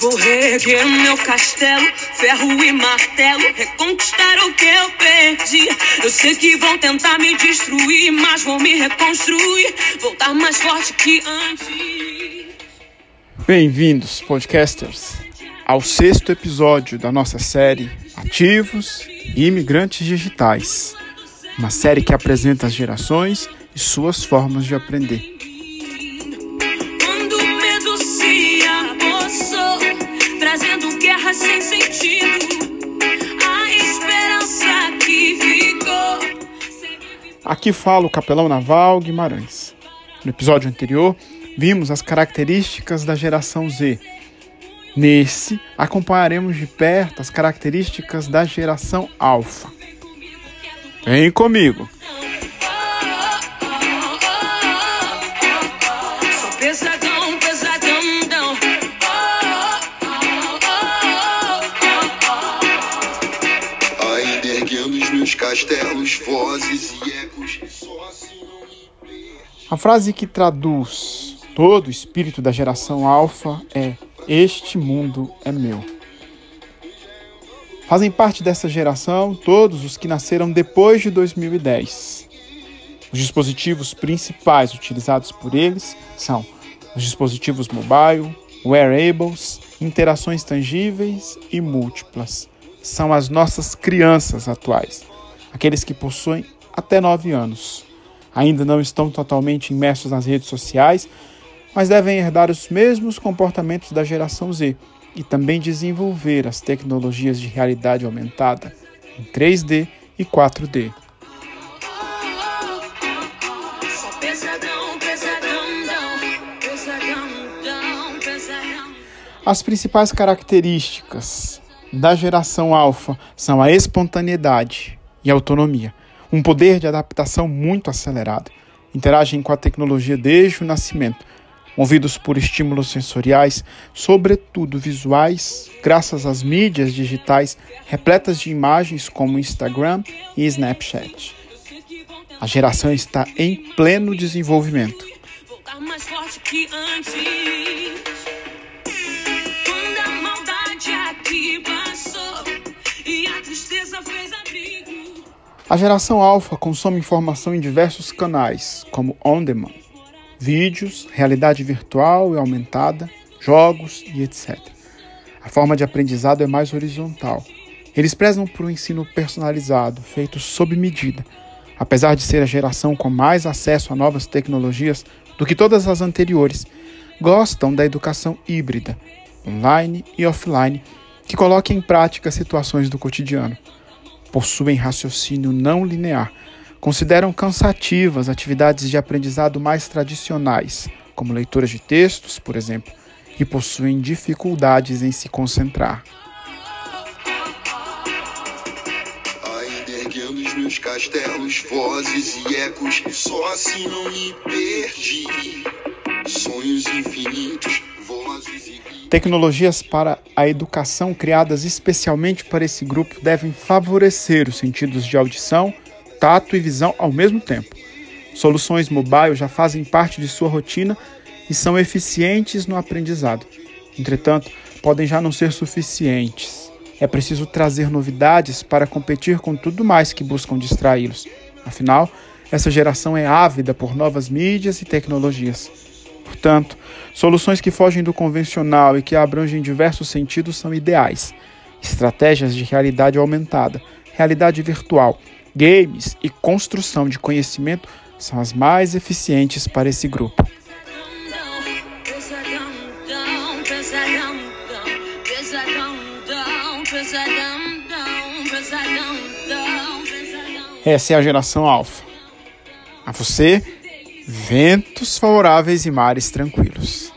Vou reerguer meu castelo, ferro e martelo, reconquistar o que eu perdi. Eu sei que vão tentar me destruir, mas vou me reconstruir, voltar mais forte que antes. Bem-vindos, podcasters, ao sexto episódio da nossa série Ativos e Imigrantes Digitais. Uma série que apresenta as gerações e suas formas de aprender. Trazendo guerra sem sentido, a esperança que ficou. Aqui fala o capelão naval Guimarães. No episódio anterior, vimos as características da geração Z. Nesse, acompanharemos de perto as características da geração Alpha. Vem comigo! Castelos, vozes e ecos, assim. A frase que traduz todo o espírito da geração Alpha é: Este mundo é meu. Fazem parte dessa geração todos os que nasceram depois de 2010. Os dispositivos principais utilizados por eles são os dispositivos mobile, wearables, interações tangíveis e múltiplas. São as nossas crianças atuais, aqueles que possuem até 9 anos. Ainda não estão totalmente imersos nas redes sociais, mas devem herdar os mesmos comportamentos da geração Z e também desenvolver as tecnologias de realidade aumentada em 3D e 4D. Sou pesadão, pesadão, não. Pesadão, não, pesadão. As principais características da geração alfa são a espontaneidade e autonomia, um poder de adaptação muito acelerado. Interagem com a tecnologia desde o nascimento, movidos por estímulos sensoriais, sobretudo visuais, graças às mídias digitais repletas de imagens como Instagram e Snapchat. A geração está em pleno desenvolvimento. A geração alfa consome informação em diversos canais, como on demand, vídeos, realidade virtual e aumentada, jogos e etc. A forma de aprendizado é mais horizontal. Eles prezam por um ensino personalizado, feito sob medida. Apesar de ser a geração com mais acesso a novas tecnologias do que todas as anteriores, gostam da educação híbrida, online e offline, que coloca em prática situações do cotidiano possuem raciocínio não linear, consideram cansativas atividades de aprendizado mais tradicionais, como leituras de textos, por exemplo, e possuem dificuldades em se concentrar. Erguendo os meus castelos, vozes e ecos, só assim não me perdi. Sonhos infinitos, vozes e. Tecnologias para a educação criadas especialmente para esse grupo devem favorecer os sentidos de audição, tato e visão ao mesmo tempo. Soluções mobile já fazem parte de sua rotina e são eficientes no aprendizado. Entretanto, podem já não ser suficientes. É preciso trazer novidades para competir com tudo mais que buscam distraí-los. Afinal, essa geração é ávida por novas mídias e tecnologias. Portanto, soluções que fogem do convencional e que abrangem diversos sentidos são ideais. Estratégias de realidade aumentada, realidade virtual, games e construção de conhecimento são as mais eficientes para esse grupo. Essa é a geração alfa. A você, ventos favoráveis e mares tranquilos.